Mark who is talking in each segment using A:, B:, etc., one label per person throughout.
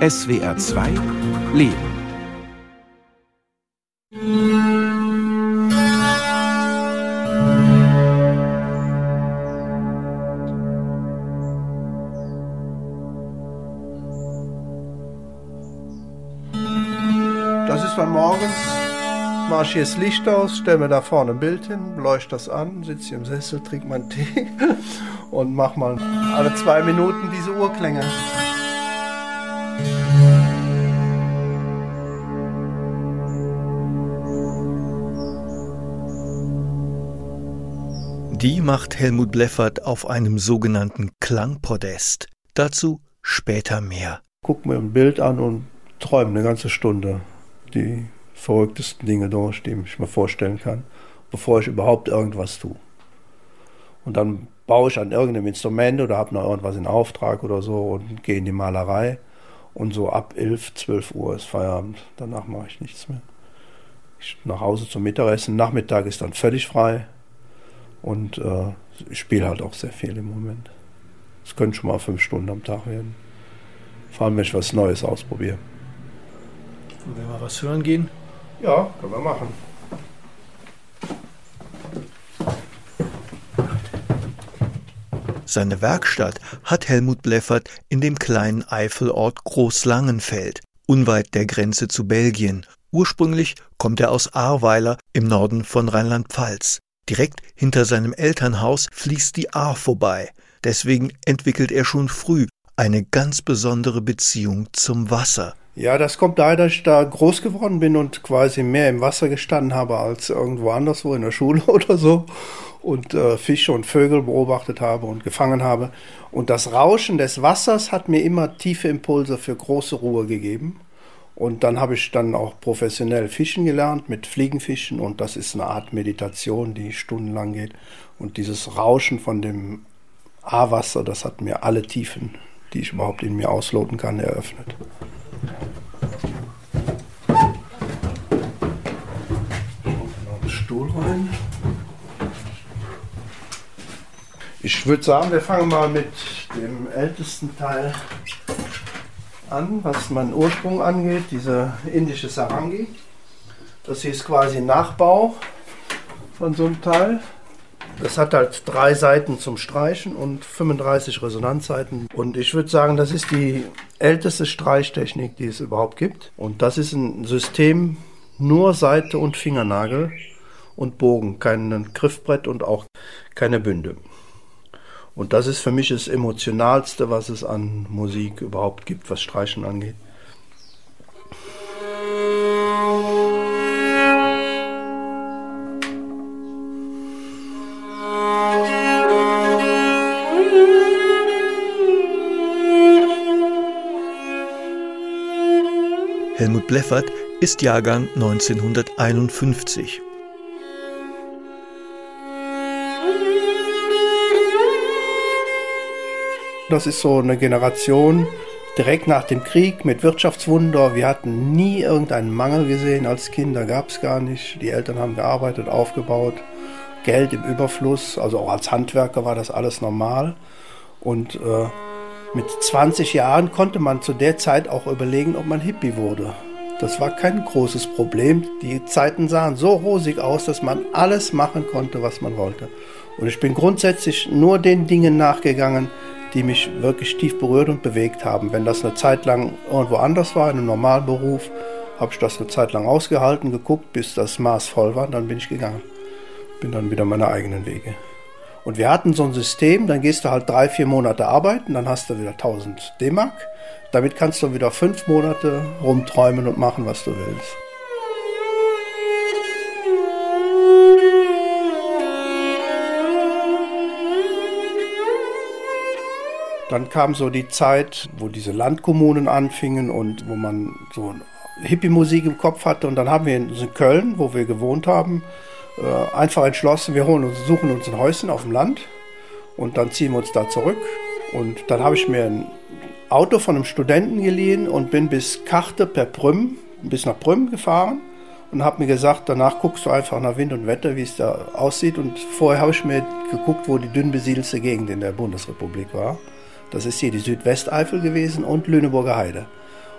A: SWR 2 Leben.
B: Das ist dann morgens, mache ich hier das Licht aus, stelle mir da vorne ein Bild hin, leuchte das an, sitze hier im Sessel, trinke meinen Tee und mache mal alle zwei Minuten diese Uhrklänge.
C: Die macht Helmut Bleffert auf einem sogenannten Klangpodest. Dazu später mehr.
B: Guck mir ein Bild an und träume eine ganze Stunde die verrücktesten Dinge durch, die ich mir vorstellen kann, bevor ich überhaupt irgendwas tue. Und dann baue ich an irgendeinem Instrument oder habe noch irgendwas in Auftrag oder so und gehe in die Malerei. Und so ab 11, 12 Uhr ist Feierabend. Danach mache ich nichts mehr. Ich nach Hause zum Mittagessen. Nachmittag ist dann völlig frei. Und äh, ich spiele halt auch sehr viel im Moment. Es können schon mal fünf Stunden am Tag werden. Vor allem, wenn ich was Neues ausprobiere.
C: Wollen wir mal was hören gehen?
B: Ja, können wir machen.
C: Seine Werkstatt hat Helmut Bleffert in dem kleinen Eifelort Großlangenfeld, unweit der Grenze zu Belgien. Ursprünglich kommt er aus Ahrweiler im Norden von Rheinland-Pfalz. Direkt hinter seinem Elternhaus fließt die Ahr vorbei. Deswegen entwickelt er schon früh eine ganz besondere Beziehung zum Wasser.
B: Ja, das kommt daher, dass ich da groß geworden bin und quasi mehr im Wasser gestanden habe als irgendwo anderswo in der Schule oder so und äh, Fische und Vögel beobachtet habe und gefangen habe. Und das Rauschen des Wassers hat mir immer tiefe Impulse für große Ruhe gegeben. Und dann habe ich dann auch professionell Fischen gelernt mit Fliegenfischen und das ist eine Art Meditation, die stundenlang geht. Und dieses Rauschen von dem A-Wasser, das hat mir alle Tiefen, die ich überhaupt in mir ausloten kann, eröffnet. Stuhl rein. Ich würde sagen, wir fangen mal mit dem ältesten Teil an, was meinen Ursprung angeht, diese indische Sarangi. Das hier ist quasi Nachbau von so einem Teil. Das hat halt drei Seiten zum Streichen und 35 Resonanzseiten. Und ich würde sagen, das ist die älteste Streichtechnik, die es überhaupt gibt. Und das ist ein System nur Seite und Fingernagel und Bogen, kein Griffbrett und auch keine Bünde. Und das ist für mich das Emotionalste, was es an Musik überhaupt gibt, was Streichen angeht.
C: Helmut Bleffert ist Jahrgang 1951
B: Das ist so eine Generation direkt nach dem Krieg mit Wirtschaftswunder. Wir hatten nie irgendeinen Mangel gesehen als Kinder, gab es gar nicht. Die Eltern haben gearbeitet, aufgebaut, Geld im Überfluss, also auch als Handwerker war das alles normal. Und äh, mit 20 Jahren konnte man zu der Zeit auch überlegen, ob man Hippie wurde. Das war kein großes Problem. Die Zeiten sahen so rosig aus, dass man alles machen konnte, was man wollte. Und ich bin grundsätzlich nur den Dingen nachgegangen, die mich wirklich tief berührt und bewegt haben. Wenn das eine Zeit lang irgendwo anders war, in einem normalen Beruf, habe ich das eine Zeit lang ausgehalten, geguckt, bis das Maß voll war, dann bin ich gegangen. Bin dann wieder meine eigenen Wege. Und wir hatten so ein System, dann gehst du halt drei, vier Monate arbeiten, dann hast du wieder 1000 D-Mark. Damit kannst du wieder fünf Monate rumträumen und machen, was du willst. Dann kam so die Zeit, wo diese Landkommunen anfingen und wo man so Hippie-Musik im Kopf hatte. Und dann haben wir in Köln, wo wir gewohnt haben, äh, einfach entschlossen, wir holen uns, suchen uns ein Häuschen auf dem Land und dann ziehen wir uns da zurück. Und dann habe ich mir ein Auto von einem Studenten geliehen und bin bis Karte per Prüm, bis nach Prüm gefahren und habe mir gesagt, danach guckst du einfach nach Wind und Wetter, wie es da aussieht. Und vorher habe ich mir geguckt, wo die dünn besiedelte Gegend in der Bundesrepublik war. Das ist hier die Südwesteifel gewesen und Lüneburger Heide.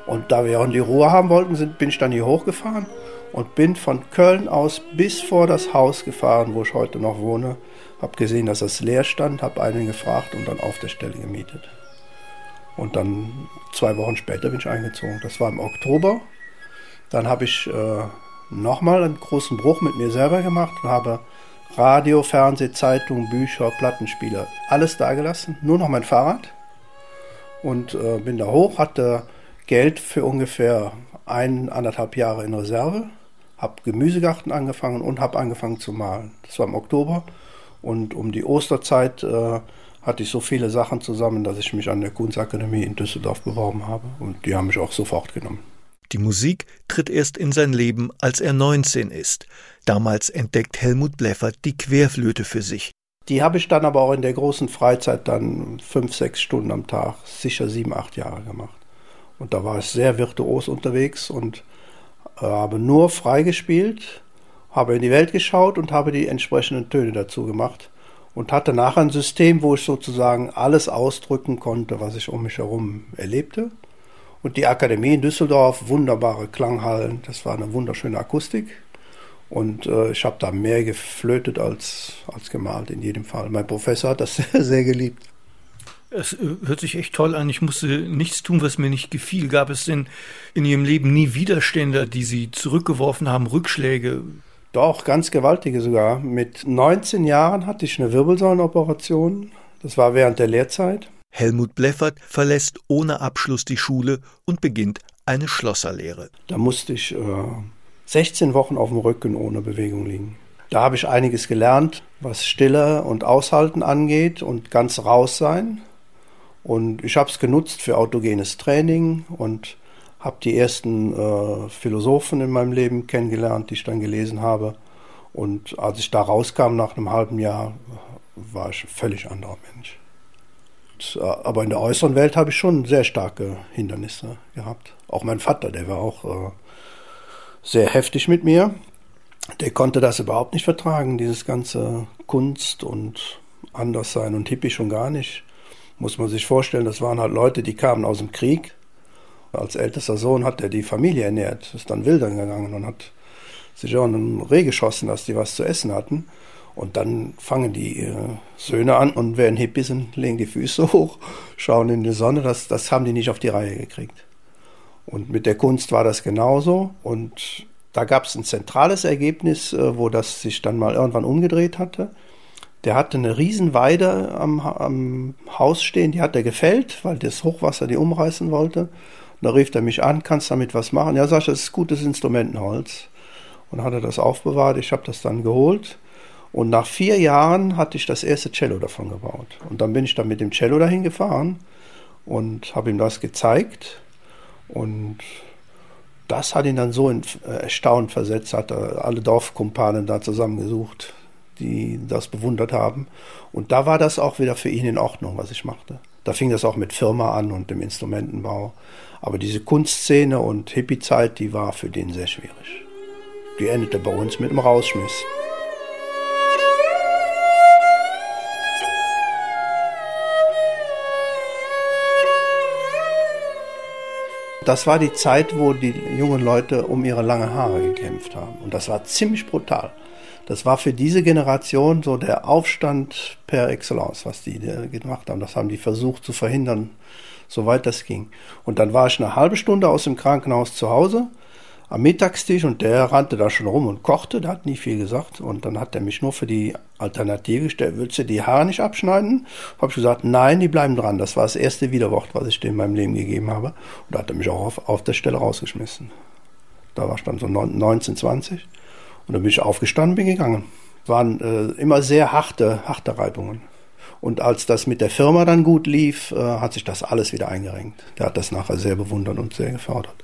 B: Und da wir auch die Ruhe haben wollten, sind, bin ich dann hier hochgefahren und bin von Köln aus bis vor das Haus gefahren, wo ich heute noch wohne. Hab gesehen, dass das leer stand, hab einen gefragt und dann auf der Stelle gemietet. Und dann zwei Wochen später bin ich eingezogen. Das war im Oktober. Dann habe ich äh, nochmal einen großen Bruch mit mir selber gemacht und habe Radio, Fernseh, Zeitung, Bücher, Plattenspieler, alles dagelassen. Nur noch mein Fahrrad. Und äh, bin da hoch, hatte Geld für ungefähr ein, anderthalb Jahre in Reserve habe Gemüsegarten angefangen und habe angefangen zu malen. Das war im Oktober und um die Osterzeit äh, hatte ich so viele Sachen zusammen, dass ich mich an der Kunstakademie in Düsseldorf beworben habe und die haben mich auch sofort genommen.
C: Die Musik tritt erst in sein Leben, als er 19 ist. Damals entdeckt Helmut Bleffert die Querflöte für sich.
B: Die habe ich dann aber auch in der großen Freizeit dann fünf, sechs Stunden am Tag, sicher sieben, acht Jahre gemacht. Und da war ich sehr virtuos unterwegs und habe nur freigespielt, habe in die Welt geschaut und habe die entsprechenden Töne dazu gemacht und hatte nachher ein System, wo ich sozusagen alles ausdrücken konnte, was ich um mich herum erlebte. Und die Akademie in Düsseldorf, wunderbare Klanghallen, das war eine wunderschöne Akustik. Und äh, ich habe da mehr geflötet als, als gemalt in jedem Fall. Mein Professor hat das sehr, sehr geliebt.
C: Es äh, hört sich echt toll an. Ich musste nichts tun, was mir nicht gefiel. Gab es denn in Ihrem Leben nie Widerstände, die Sie zurückgeworfen haben, Rückschläge?
B: Doch, ganz gewaltige sogar. Mit 19 Jahren hatte ich eine Wirbelsäulenoperation. Das war während der Lehrzeit.
C: Helmut Bleffert verlässt ohne Abschluss die Schule und beginnt eine Schlosserlehre.
B: Da musste ich äh, 16 Wochen auf dem Rücken ohne Bewegung liegen. Da habe ich einiges gelernt, was Stille und Aushalten angeht und ganz raus sein. Und ich habe es genutzt für autogenes Training und habe die ersten äh, Philosophen in meinem Leben kennengelernt, die ich dann gelesen habe. Und als ich da rauskam nach einem halben Jahr, war ich ein völlig anderer Mensch. Und, äh, aber in der äußeren Welt habe ich schon sehr starke Hindernisse gehabt. Auch mein Vater, der war auch äh, sehr heftig mit mir. Der konnte das überhaupt nicht vertragen, dieses ganze Kunst und Anderssein und Hippie schon gar nicht muss man sich vorstellen, das waren halt Leute, die kamen aus dem Krieg. Als ältester Sohn hat er die Familie ernährt, ist dann wildern gegangen und hat sich auch einen Reh geschossen, dass die was zu essen hatten. Und dann fangen die äh, Söhne an und werden Hippie sind, legen die Füße hoch, schauen in die Sonne. Das, das haben die nicht auf die Reihe gekriegt. Und mit der Kunst war das genauso. Und da gab es ein zentrales Ergebnis, äh, wo das sich dann mal irgendwann umgedreht hatte. Der hatte eine Riesenweide am, am Haus stehen, die hat er gefällt, weil das Hochwasser die umreißen wollte. Und da rief er mich an, kannst du damit was machen? Ja, sag ich, das ist gutes Instrumentenholz. Und hat er das aufbewahrt, ich habe das dann geholt. Und nach vier Jahren hatte ich das erste Cello davon gebaut. Und dann bin ich dann mit dem Cello dahin gefahren und habe ihm das gezeigt. Und das hat ihn dann so in, äh, erstaunt versetzt, hat er alle Dorfkumpanen da zusammengesucht die das bewundert haben. Und da war das auch wieder für ihn in Ordnung, was ich machte. Da fing das auch mit Firma an und dem Instrumentenbau. Aber diese Kunstszene und Hippie-Zeit, die war für den sehr schwierig. Die endete bei uns mit einem Rausschmiss. Das war die Zeit, wo die jungen Leute um ihre lange Haare gekämpft haben. Und das war ziemlich brutal das war für diese Generation so der Aufstand per excellence, was die gemacht haben. Das haben die versucht zu verhindern, soweit das ging. Und dann war ich eine halbe Stunde aus dem Krankenhaus zu Hause am Mittagstisch und der rannte da schon rum und kochte, der hat nie viel gesagt. Und dann hat er mich nur für die Alternative gestellt, willst du die Haare nicht abschneiden? Habe ich gesagt, nein, die bleiben dran. Das war das erste Widerwort, was ich dir in meinem Leben gegeben habe. Und da hat er mich auch auf, auf der Stelle rausgeschmissen. Da war ich dann so 19, 20. Und dann bin ich aufgestanden, bin gegangen. Waren äh, immer sehr harte, harte Reibungen. Und als das mit der Firma dann gut lief, äh, hat sich das alles wieder eingerenkt. Der hat das nachher sehr bewundert und sehr gefördert.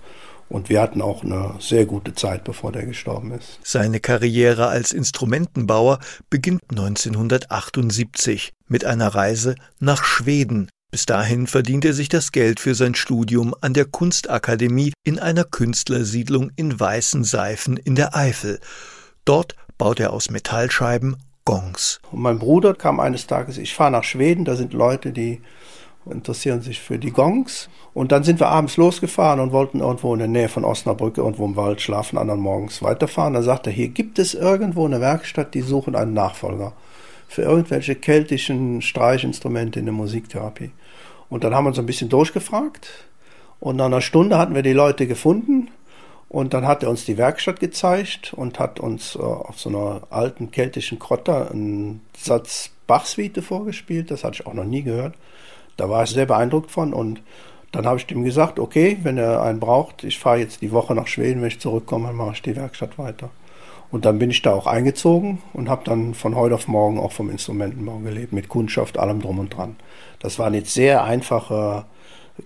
B: Und wir hatten auch eine sehr gute Zeit, bevor der gestorben ist.
C: Seine Karriere als Instrumentenbauer beginnt 1978 mit einer Reise nach Schweden. Bis dahin verdient er sich das Geld für sein Studium an der Kunstakademie in einer Künstlersiedlung in Weißen Seifen in der Eifel. Dort baut er aus Metallscheiben Gongs.
B: Und mein Bruder kam eines Tages, ich fahre nach Schweden, da sind Leute, die interessieren sich für die Gongs. Und dann sind wir abends losgefahren und wollten irgendwo in der Nähe von Osnabrück, irgendwo im Wald schlafen, anderen morgens weiterfahren. Da sagte er, hier gibt es irgendwo eine Werkstatt, die suchen einen Nachfolger für irgendwelche keltischen Streichinstrumente in der Musiktherapie. Und dann haben wir uns ein bisschen durchgefragt. Und nach einer Stunde hatten wir die Leute gefunden. Und dann hat er uns die Werkstatt gezeigt und hat uns äh, auf so einer alten keltischen Krotter einen Satz Bachsuite vorgespielt. Das hatte ich auch noch nie gehört. Da war ich sehr beeindruckt von. Und dann habe ich ihm gesagt, okay, wenn er einen braucht, ich fahre jetzt die Woche nach Schweden, wenn ich zurückkomme, dann mache ich die Werkstatt weiter. Und dann bin ich da auch eingezogen und habe dann von heute auf morgen auch vom Instrumentenbau gelebt, mit Kundschaft, allem drum und dran. Das waren jetzt sehr einfache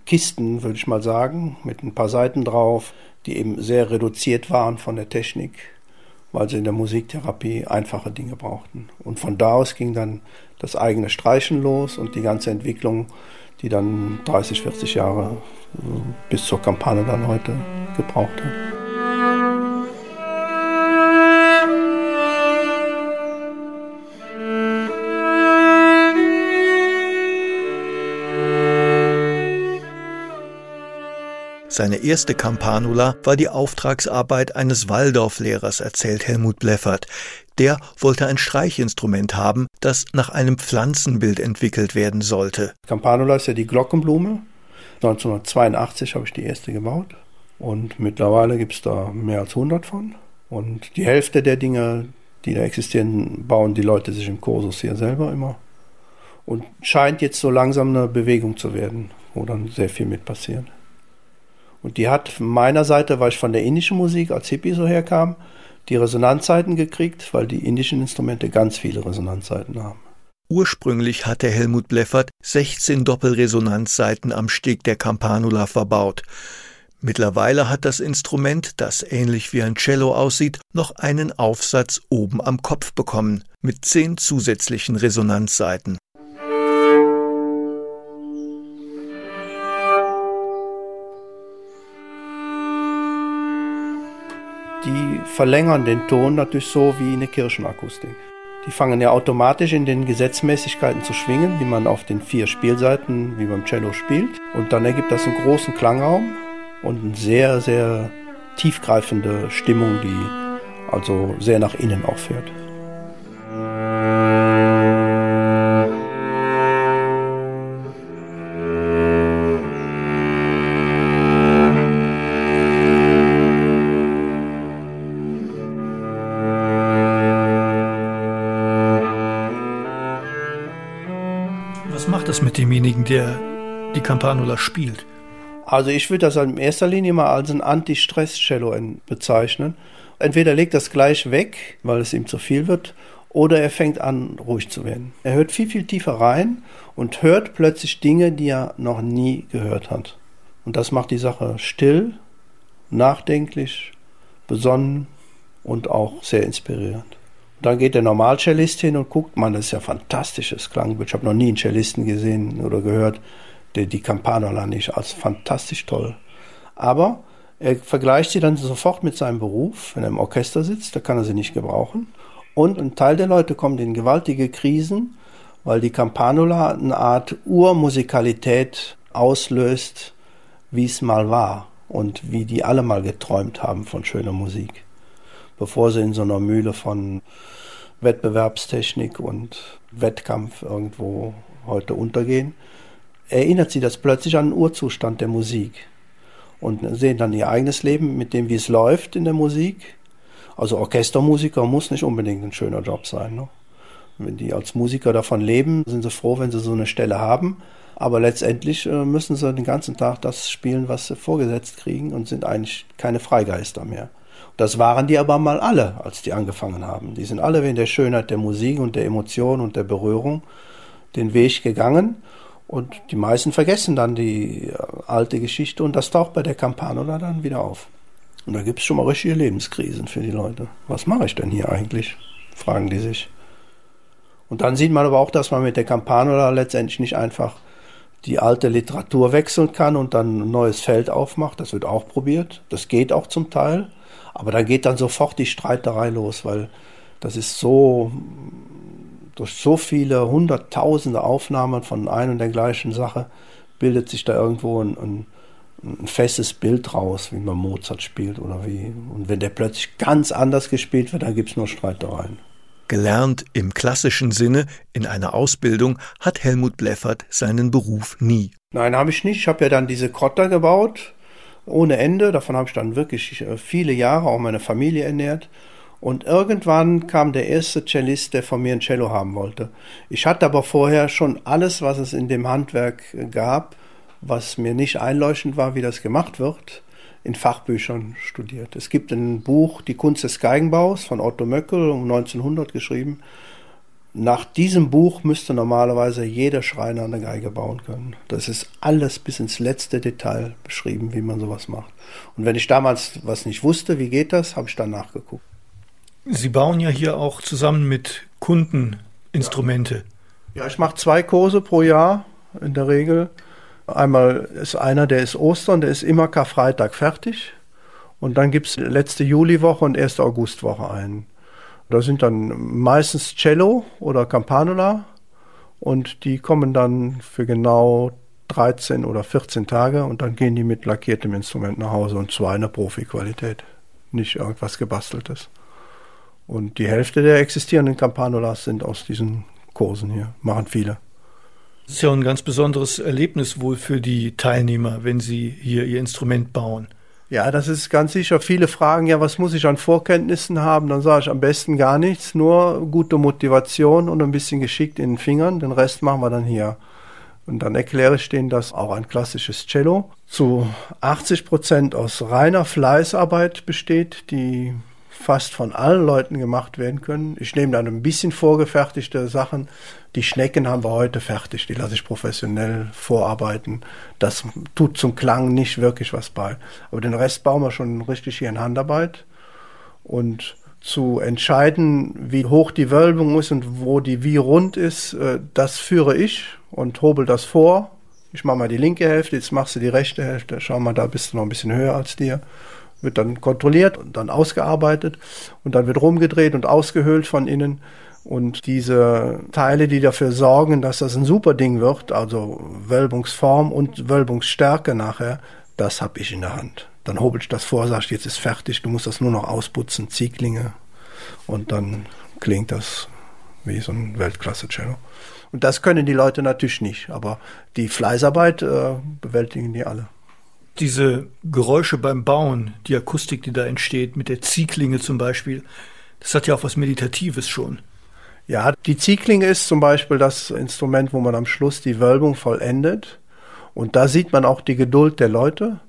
B: Kisten, würde ich mal sagen, mit ein paar Seiten drauf, die eben sehr reduziert waren von der Technik, weil sie in der Musiktherapie einfache Dinge brauchten. Und von da aus ging dann das eigene Streichen los und die ganze Entwicklung, die dann 30, 40 Jahre äh, bis zur Kampagne dann heute gebraucht hat.
C: Seine erste Campanula war die Auftragsarbeit eines Waldorflehrers, erzählt Helmut Bleffert. Der wollte ein Streichinstrument haben, das nach einem Pflanzenbild entwickelt werden sollte.
B: Campanula ist ja die Glockenblume. 1982 habe ich die erste gebaut. Und mittlerweile gibt es da mehr als 100 von. Und die Hälfte der Dinge, die da existieren, bauen die Leute sich im Kursus hier selber immer. Und scheint jetzt so langsam eine Bewegung zu werden, wo dann sehr viel mit passiert. Und die hat von meiner Seite, weil ich von der indischen Musik als Hippie so herkam, die Resonanzzeiten gekriegt, weil die indischen Instrumente ganz viele Resonanzzeiten haben.
C: Ursprünglich hatte Helmut Bleffert 16 Doppelresonanzseiten am Steg der Campanula verbaut. Mittlerweile hat das Instrument, das ähnlich wie ein Cello aussieht, noch einen Aufsatz oben am Kopf bekommen, mit zehn zusätzlichen Resonanzseiten.
B: Verlängern den Ton natürlich so wie eine Kirchenakustik. Die fangen ja automatisch in den Gesetzmäßigkeiten zu schwingen, die man auf den vier Spielseiten wie beim Cello spielt. Und dann ergibt das einen großen Klangraum und eine sehr, sehr tiefgreifende Stimmung, die also sehr nach innen auffährt.
C: Das mit demjenigen, der die Campanula spielt?
B: Also ich würde das in erster Linie mal als ein Anti-Stress-Cello bezeichnen. Entweder legt das gleich weg, weil es ihm zu viel wird, oder er fängt an, ruhig zu werden. Er hört viel, viel tiefer rein und hört plötzlich Dinge, die er noch nie gehört hat. Und das macht die Sache still, nachdenklich, besonnen und auch sehr inspirierend. Dann geht der Normalcellist hin und guckt, man, das ist ja fantastisches Klangbild. Ich habe noch nie einen Cellisten gesehen oder gehört, der die Campanola nicht als fantastisch toll. Aber er vergleicht sie dann sofort mit seinem Beruf. Wenn er im Orchester sitzt, da kann er sie nicht gebrauchen. Und ein Teil der Leute kommt in gewaltige Krisen, weil die Campanola eine Art Urmusikalität auslöst, wie es mal war und wie die alle mal geträumt haben von schöner Musik bevor sie in so einer Mühle von Wettbewerbstechnik und Wettkampf irgendwo heute untergehen, erinnert sie das plötzlich an den Urzustand der Musik und sehen dann ihr eigenes Leben mit dem, wie es läuft in der Musik. Also Orchestermusiker muss nicht unbedingt ein schöner Job sein. Ne? Wenn die als Musiker davon leben, sind sie froh, wenn sie so eine Stelle haben. Aber letztendlich äh, müssen sie den ganzen Tag das spielen, was sie vorgesetzt kriegen und sind eigentlich keine Freigeister mehr. Das waren die aber mal alle, als die angefangen haben. Die sind alle wegen der Schönheit der Musik und der Emotion und der Berührung den Weg gegangen. Und die meisten vergessen dann die äh, alte Geschichte und das taucht bei der Campanola dann wieder auf. Und da gibt es schon mal richtige Lebenskrisen für die Leute. Was mache ich denn hier eigentlich? Fragen die sich. Und dann sieht man aber auch, dass man mit der Campanola letztendlich nicht einfach die alte Literatur wechseln kann und dann ein neues Feld aufmacht. Das wird auch probiert. Das geht auch zum Teil. Aber da geht dann sofort die Streiterei los, weil das ist so durch so viele hunderttausende Aufnahmen von ein und der gleichen Sache bildet sich da irgendwo ein, ein, ein festes Bild raus, wie man Mozart spielt oder wie. Und wenn der plötzlich ganz anders gespielt wird, dann gibt es nur Streitereien.
C: Gelernt im klassischen Sinne in einer Ausbildung hat Helmut Bleffert seinen Beruf nie.
B: Nein, habe ich nicht. Ich habe ja dann diese Krotter gebaut, ohne Ende. Davon habe ich dann wirklich äh, viele Jahre auch meine Familie ernährt. Und irgendwann kam der erste Cellist, der von mir ein Cello haben wollte. Ich hatte aber vorher schon alles, was es in dem Handwerk gab, was mir nicht einleuchtend war, wie das gemacht wird, in Fachbüchern studiert. Es gibt ein Buch, Die Kunst des Geigenbaus von Otto Möckel, um 1900 geschrieben. Nach diesem Buch müsste normalerweise jeder Schreiner eine Geige bauen können. Das ist alles bis ins letzte Detail beschrieben, wie man sowas macht. Und wenn ich damals was nicht wusste, wie geht das, habe ich dann nachgeguckt.
C: Sie bauen ja hier auch zusammen mit Kunden Instrumente.
B: Ja, ich mache zwei Kurse pro Jahr in der Regel. Einmal ist einer, der ist Ostern, der ist immer Karfreitag fertig. Und dann gibt es letzte Juliwoche und erste Augustwoche einen. Da sind dann meistens Cello oder Campanula und die kommen dann für genau 13 oder 14 Tage und dann gehen die mit lackiertem Instrument nach Hause und zwar in der Profi-Qualität, nicht irgendwas gebasteltes. Und die Hälfte der existierenden Campanulas sind aus diesen Kursen hier, machen viele.
C: Das ist ja ein ganz besonderes Erlebnis wohl für die Teilnehmer, wenn sie hier ihr Instrument bauen.
B: Ja, das ist ganz sicher. Viele fragen ja, was muss ich an Vorkenntnissen haben? Dann sage ich am besten gar nichts, nur gute Motivation und ein bisschen geschickt in den Fingern. Den Rest machen wir dann hier. Und dann erkläre ich denen, dass auch ein klassisches Cello zu 80 Prozent aus reiner Fleißarbeit besteht, die fast von allen Leuten gemacht werden können. Ich nehme dann ein bisschen vorgefertigte Sachen. Die Schnecken haben wir heute fertig, die lasse ich professionell vorarbeiten. Das tut zum Klang nicht wirklich was bei. Aber den Rest bauen wir schon richtig hier in Handarbeit. Und zu entscheiden, wie hoch die Wölbung ist und wo die wie rund ist, äh, das führe ich und hobel das vor. Ich mache mal die linke Hälfte, jetzt machst du die rechte Hälfte. Schau mal, da bist du noch ein bisschen höher als dir wird dann kontrolliert und dann ausgearbeitet und dann wird rumgedreht und ausgehöhlt von innen. Und diese Teile, die dafür sorgen, dass das ein super Ding wird, also Wölbungsform und Wölbungsstärke nachher, das habe ich in der Hand. Dann hobel ich das vor, sag ich, jetzt ist fertig, du musst das nur noch ausputzen, Zieglinge. Und dann klingt das wie so ein Weltklasse-Cello. Und das können die Leute natürlich nicht, aber die Fleißarbeit äh, bewältigen die alle
C: diese Geräusche beim Bauen, die Akustik, die da entsteht, mit der Ziehklinge zum Beispiel, das hat ja auch was Meditatives schon.
B: Ja, die Ziehklinge ist zum Beispiel das Instrument, wo man am Schluss die Wölbung vollendet. Und da sieht man auch die Geduld der Leute.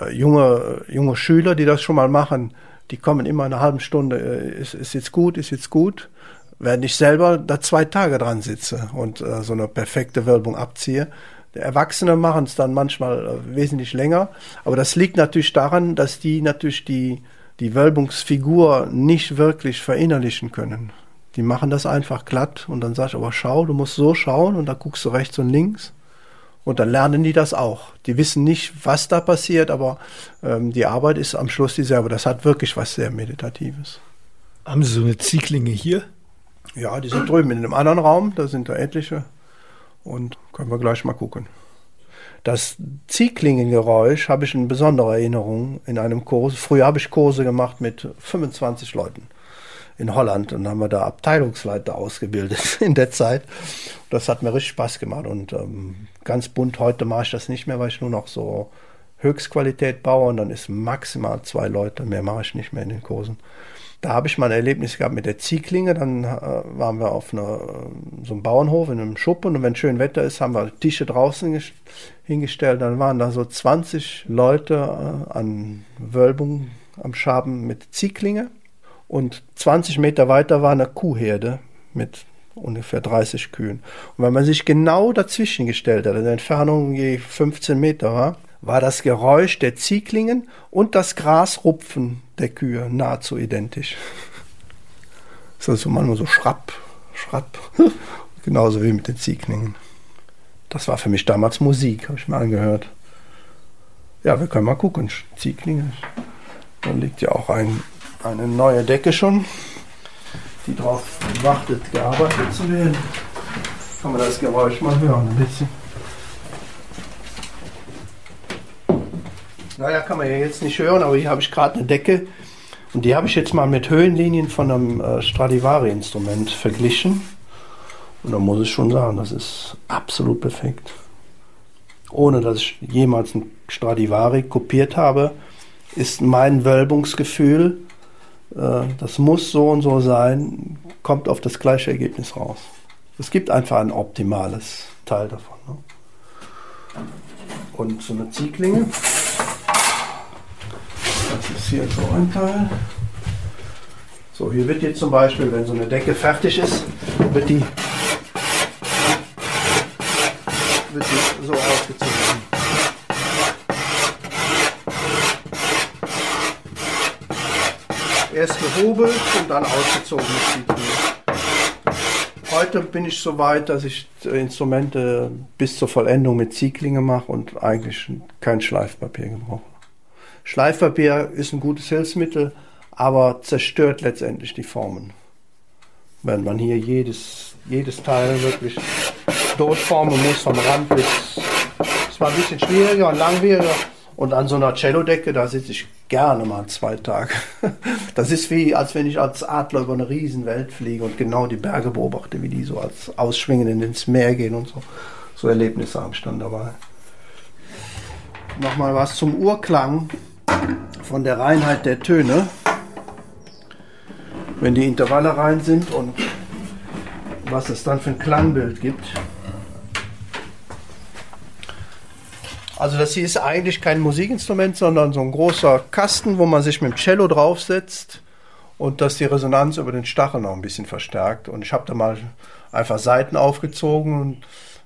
B: Äh, junge, junge Schüler, die das schon mal machen, die kommen immer eine halbe Stunde, äh, ist, ist jetzt gut, ist jetzt gut. Während ich selber da zwei Tage dran sitze und äh, so eine perfekte Wölbung abziehe, Erwachsene machen es dann manchmal äh, wesentlich länger. Aber das liegt natürlich daran, dass die natürlich die, die Wölbungsfigur nicht wirklich verinnerlichen können. Die machen das einfach glatt und dann sag ich, aber schau, du musst so schauen und dann guckst du rechts und links. Und dann lernen die das auch. Die wissen nicht, was da passiert, aber ähm, die Arbeit ist am Schluss dieselbe. Das hat wirklich was sehr Meditatives.
C: Haben Sie so eine Zieglinge hier?
B: Ja, die sind drüben in einem anderen Raum, da sind da etliche. Und können wir gleich mal gucken. Das Ziehklingengeräusch habe ich in besonderer Erinnerung in einem Kurs. Früher habe ich Kurse gemacht mit 25 Leuten in Holland und haben wir da Abteilungsleiter ausgebildet in der Zeit. Das hat mir richtig Spaß gemacht und ähm, ganz bunt. Heute mache ich das nicht mehr, weil ich nur noch so Höchstqualität baue und dann ist maximal zwei Leute. Mehr mache ich nicht mehr in den Kursen. Da habe ich mal ein Erlebnis gehabt mit der Ziehklinge. Dann äh, waren wir auf einer, so einem Bauernhof in einem Schuppen und wenn schön Wetter ist, haben wir Tische draußen hingestellt. Dann waren da so 20 Leute äh, an Wölbung am Schaben mit Ziehklinge und 20 Meter weiter war eine Kuhherde mit ungefähr 30 Kühen. Und wenn man sich genau dazwischen gestellt hat, in der Entfernung je 15 Meter war, war das Geräusch der Ziehklingen und das Grasrupfen der Kühe nahezu identisch. Das ist also manchmal so schrapp, schrapp, genauso wie mit den Ziehklingen. Das war für mich damals Musik, habe ich mir angehört. Ja, wir können mal gucken. Ziehklinge. Da liegt ja auch ein, eine neue Decke schon, die darauf wartet, gearbeitet zu werden. Kann man das Geräusch mal hören ein bisschen. Naja, kann man ja jetzt nicht hören, aber hier habe ich gerade eine Decke und die habe ich jetzt mal mit Höhenlinien von einem äh, Stradivari-Instrument verglichen. Und da muss ich schon sagen, das ist absolut perfekt. Ohne dass ich jemals ein Stradivari kopiert habe, ist mein Wölbungsgefühl, äh, das muss so und so sein, kommt auf das gleiche Ergebnis raus. Es gibt einfach ein optimales Teil davon. Ne? Und so eine Zieglinge. Hier so ein Teil. So, hier wird jetzt zum Beispiel, wenn so eine Decke fertig ist, wird die, wird die so ausgezogen. Erst gehobelt und dann ausgezogen mit Zieglinge. Heute bin ich so weit, dass ich Instrumente bis zur Vollendung mit Zieglinge mache und eigentlich kein Schleifpapier gebrauche. Schleifpapier ist ein gutes Hilfsmittel, aber zerstört letztendlich die Formen. Wenn man hier jedes, jedes Teil wirklich durchformen muss, vom Rand bis. Es war ein bisschen schwieriger und langwieriger. Und an so einer Cello-Decke, da sitze ich gerne mal zwei Tage. Das ist wie, als wenn ich als Adler über eine Riesenwelt fliege und genau die Berge beobachte, wie die so als Ausschwingen ins Meer gehen und so. So Erlebnisse habe ich dann dabei. Nochmal was zum Urklang von der Reinheit der Töne. Wenn die Intervalle rein sind und was es dann für ein Klangbild gibt. Also das hier ist eigentlich kein Musikinstrument, sondern so ein großer Kasten, wo man sich mit dem Cello draufsetzt und das die Resonanz über den Stachel noch ein bisschen verstärkt. Und ich habe da mal einfach Seiten aufgezogen und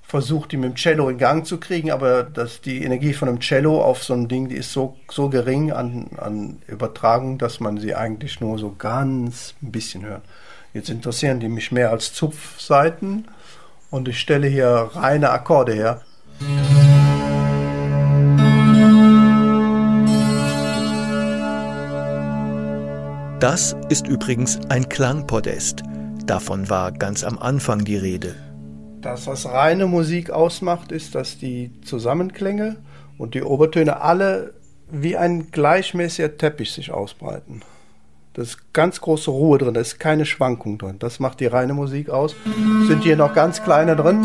B: versucht, die mit dem Cello in Gang zu kriegen, aber dass die Energie von einem Cello auf so ein Ding, die ist so, so gering an, an Übertragung, dass man sie eigentlich nur so ganz ein bisschen hört. Jetzt interessieren die mich mehr als Zupfseiten und ich stelle hier reine Akkorde her.
C: Das ist übrigens ein Klangpodest. Davon war ganz am Anfang die Rede.
B: Das, was reine Musik ausmacht, ist, dass die Zusammenklänge und die Obertöne alle wie ein gleichmäßiger Teppich sich ausbreiten. Da ist ganz große Ruhe drin, da ist keine Schwankung drin. Das macht die reine Musik aus. Sind hier noch ganz kleine drin.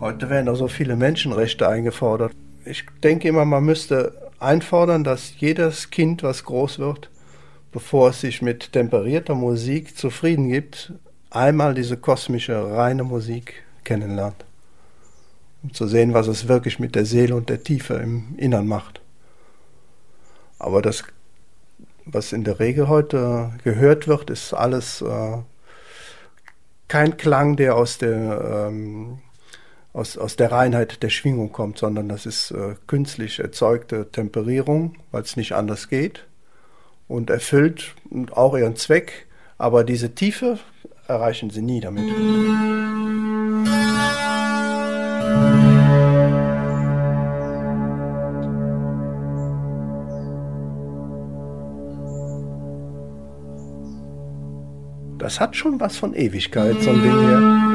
B: Heute werden auch so viele Menschenrechte eingefordert. Ich denke immer, man müsste einfordern, dass jedes Kind, was groß wird, bevor es sich mit temperierter Musik zufrieden gibt, einmal diese kosmische, reine Musik kennenlernt. Um zu sehen, was es wirklich mit der Seele und der Tiefe im Innern macht. Aber das, was in der Regel heute gehört wird, ist alles äh, kein Klang, der aus der ähm, aus, aus der Reinheit der Schwingung kommt, sondern das ist äh, künstlich erzeugte Temperierung, weil es nicht anders geht und erfüllt auch ihren Zweck, aber diese Tiefe erreichen sie nie damit. Das hat schon was von Ewigkeit, so ein Ding hier.